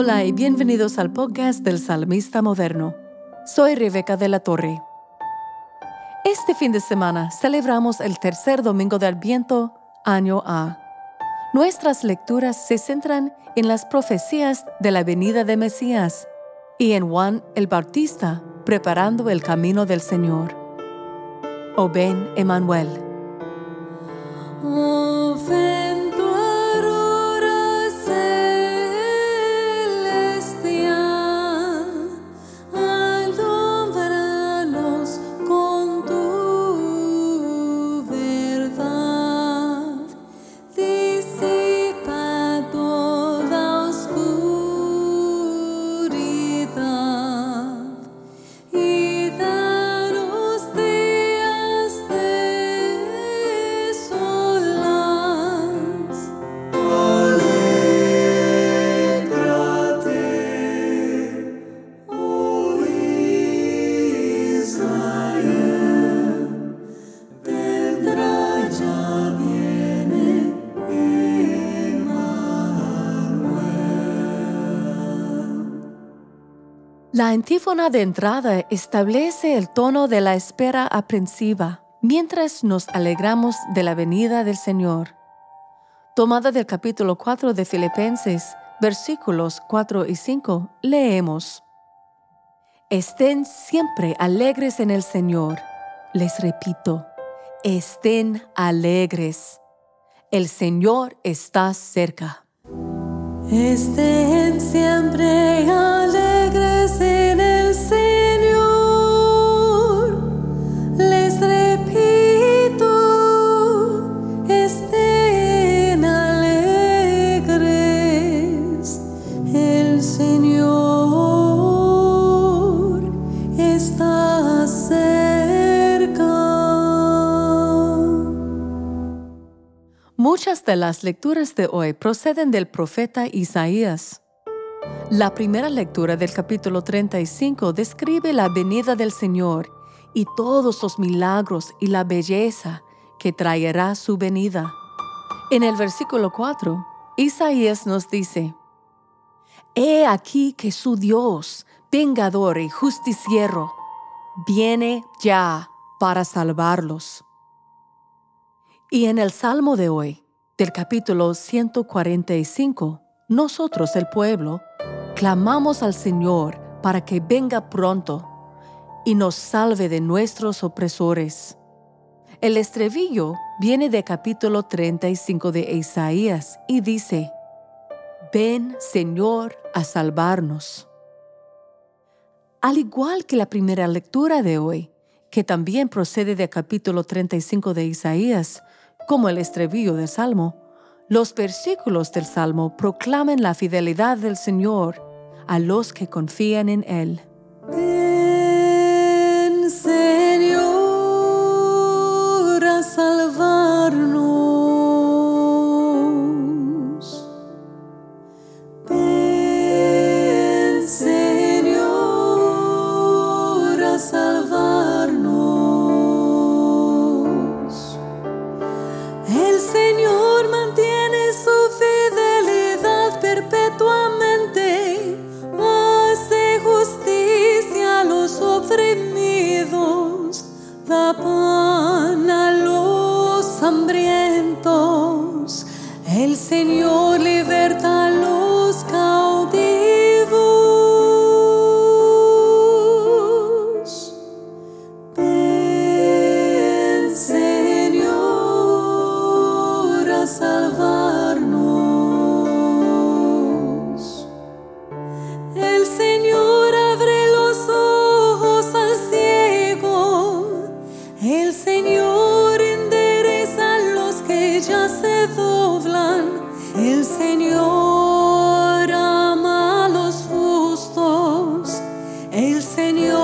Hola y bienvenidos al podcast del Salmista Moderno. Soy Rebeca de la Torre. Este fin de semana celebramos el tercer domingo de Adviento, año A. Nuestras lecturas se centran en las profecías de la venida de Mesías y en Juan el Bautista preparando el camino del Señor. Ven. La antífona de entrada establece el tono de la espera aprensiva mientras nos alegramos de la venida del Señor. Tomada del capítulo 4 de Filipenses, versículos 4 y 5, leemos. Estén siempre alegres en el Señor. Les repito, estén alegres. El Señor está cerca. Estén siempre alegres en el Señor. Les repito, estén alegres. El Señor está cerca. Muchas de las lecturas de hoy proceden del profeta Isaías. La primera lectura del capítulo 35 describe la venida del Señor y todos los milagros y la belleza que traerá su venida. En el versículo 4, Isaías nos dice, He aquí que su Dios, vengador y justiciero, viene ya para salvarlos. Y en el Salmo de hoy, del capítulo 145, nosotros, el pueblo, clamamos al Señor para que venga pronto y nos salve de nuestros opresores. El estribillo viene del capítulo 35 de Isaías y dice, Ven, Señor, a salvarnos. Al igual que la primera lectura de hoy, que también procede del capítulo 35 de Isaías, como el estribillo del Salmo, los versículos del Salmo proclaman la fidelidad del Señor a los que confían en Él. El Señor.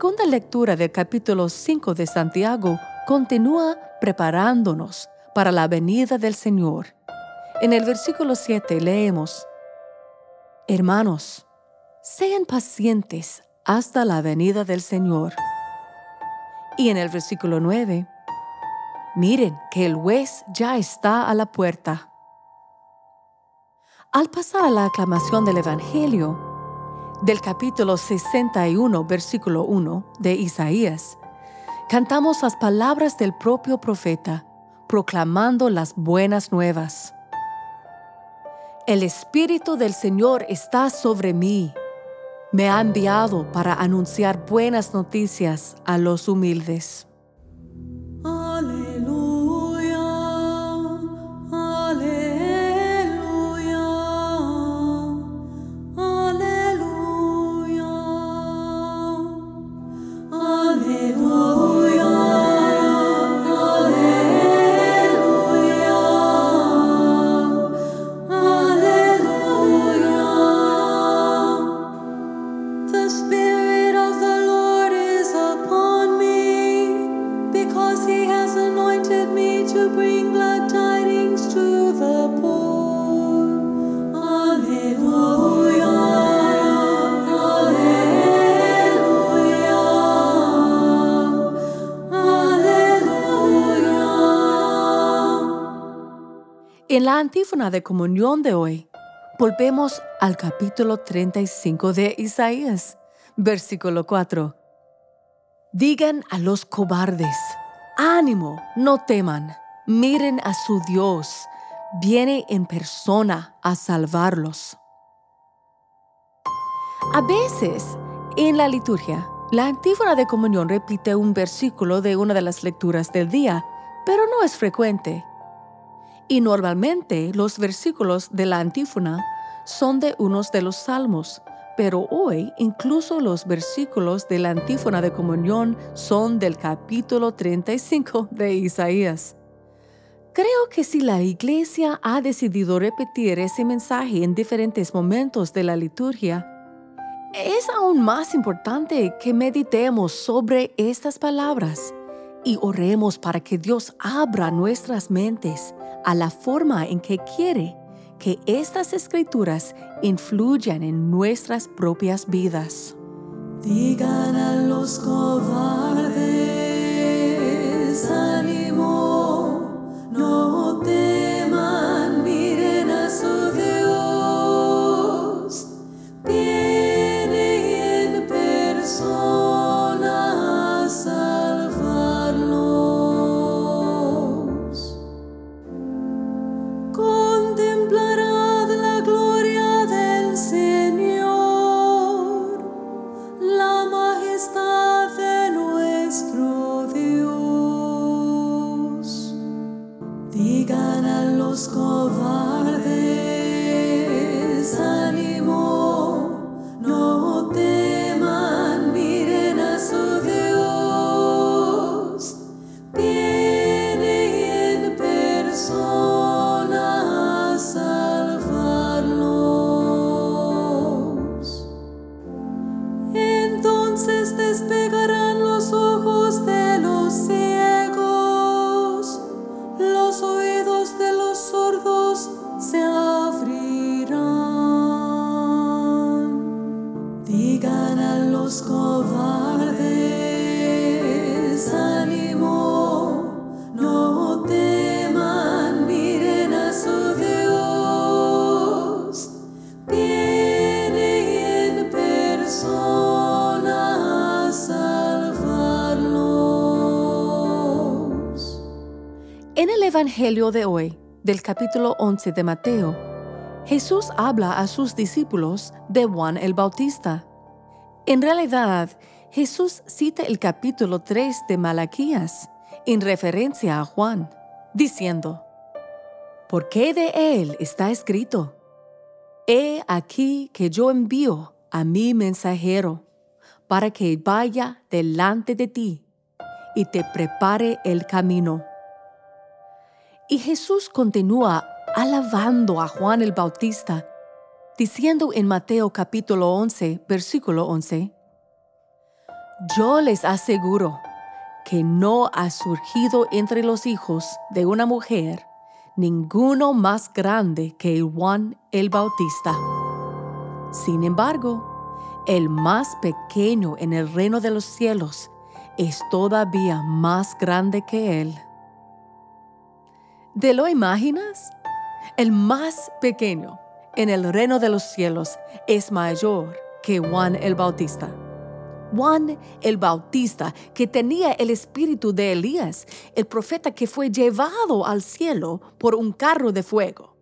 Segunda lectura del capítulo 5 de Santiago continúa preparándonos para la venida del Señor. En el versículo 7 leemos, Hermanos, sean pacientes hasta la venida del Señor. Y en el versículo 9, miren que el juez ya está a la puerta. Al pasar a la aclamación del Evangelio, del capítulo 61, versículo 1 de Isaías, cantamos las palabras del propio profeta, proclamando las buenas nuevas. El Espíritu del Señor está sobre mí. Me ha enviado para anunciar buenas noticias a los humildes. En la antífona de comunión de hoy, volvemos al capítulo 35 de Isaías, versículo 4. Digan a los cobardes, ánimo, no teman, miren a su Dios, viene en persona a salvarlos. A veces, en la liturgia, la antífona de comunión repite un versículo de una de las lecturas del día, pero no es frecuente. Y normalmente los versículos de la antífona son de unos de los salmos, pero hoy incluso los versículos de la antífona de comunión son del capítulo 35 de Isaías. Creo que si la iglesia ha decidido repetir ese mensaje en diferentes momentos de la liturgia, es aún más importante que meditemos sobre estas palabras y oremos para que Dios abra nuestras mentes a la forma en que quiere que estas escrituras influyan en nuestras propias vidas. Digan a los cobardes, ánimo, no teman, Evangelio de hoy, del capítulo 11 de Mateo, Jesús habla a sus discípulos de Juan el Bautista. En realidad, Jesús cita el capítulo 3 de Malaquías en referencia a Juan, diciendo, ¿Por qué de él está escrito? He aquí que yo envío a mi mensajero para que vaya delante de ti y te prepare el camino. Y Jesús continúa alabando a Juan el Bautista, diciendo en Mateo capítulo 11, versículo 11, Yo les aseguro que no ha surgido entre los hijos de una mujer ninguno más grande que Juan el Bautista. Sin embargo, el más pequeño en el reino de los cielos es todavía más grande que él. ¿De lo imaginas? El más pequeño en el reino de los cielos es mayor que Juan el Bautista. Juan el Bautista, que tenía el espíritu de Elías, el profeta que fue llevado al cielo por un carro de fuego.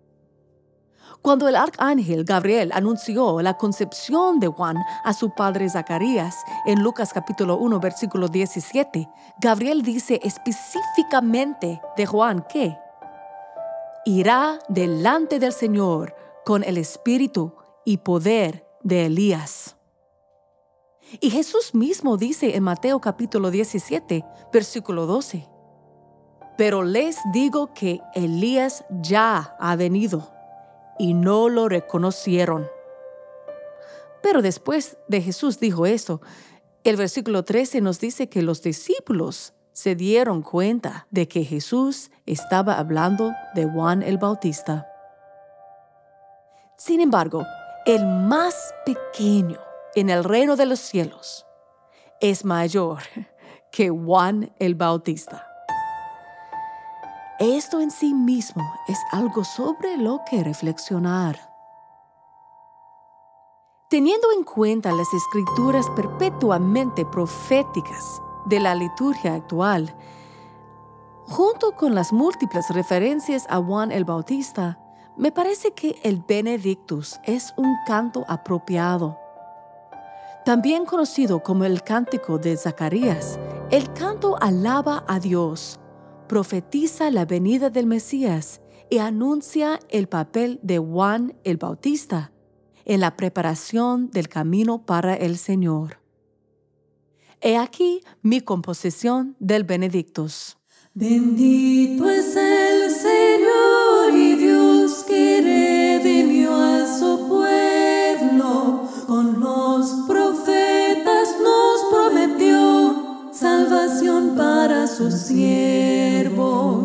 Cuando el arcángel Gabriel anunció la concepción de Juan a su padre Zacarías en Lucas capítulo 1 versículo 17, Gabriel dice específicamente de Juan que irá delante del Señor con el espíritu y poder de Elías. Y Jesús mismo dice en Mateo capítulo 17, versículo 12, Pero les digo que Elías ya ha venido y no lo reconocieron. Pero después de Jesús dijo esto, el versículo 13 nos dice que los discípulos se dieron cuenta de que Jesús estaba hablando de Juan el Bautista. Sin embargo, el más pequeño en el reino de los cielos es mayor que Juan el Bautista. Esto en sí mismo es algo sobre lo que reflexionar. Teniendo en cuenta las escrituras perpetuamente proféticas de la liturgia actual, junto con las múltiples referencias a Juan el Bautista, me parece que el Benedictus es un canto apropiado también conocido como el cántico de Zacarías, el canto alaba a Dios, profetiza la venida del Mesías y anuncia el papel de Juan el Bautista en la preparación del camino para el Señor. He aquí mi composición del Benedictus. Bendito es el Señor y Dios que redimió a su pueblo con los salvación para sus siervos.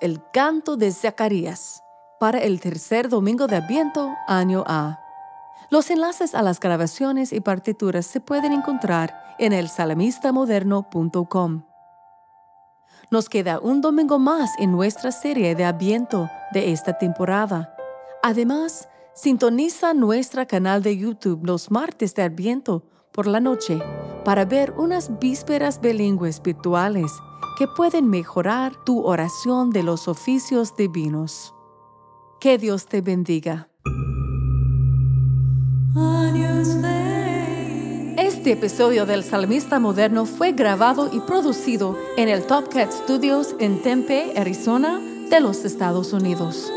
El canto de Zacarías, para el tercer domingo de Adviento, año A. Los enlaces a las grabaciones y partituras se pueden encontrar en el salamistamoderno.com. Nos queda un domingo más en nuestra serie de Adviento de esta temporada. Además, sintoniza nuestro canal de YouTube los martes de Adviento por la noche para ver unas vísperas bilingües virtuales que pueden mejorar tu oración de los oficios divinos. Que Dios te bendiga. Este episodio del Salmista Moderno fue grabado y producido en el Top Cat Studios en Tempe, Arizona, de los Estados Unidos.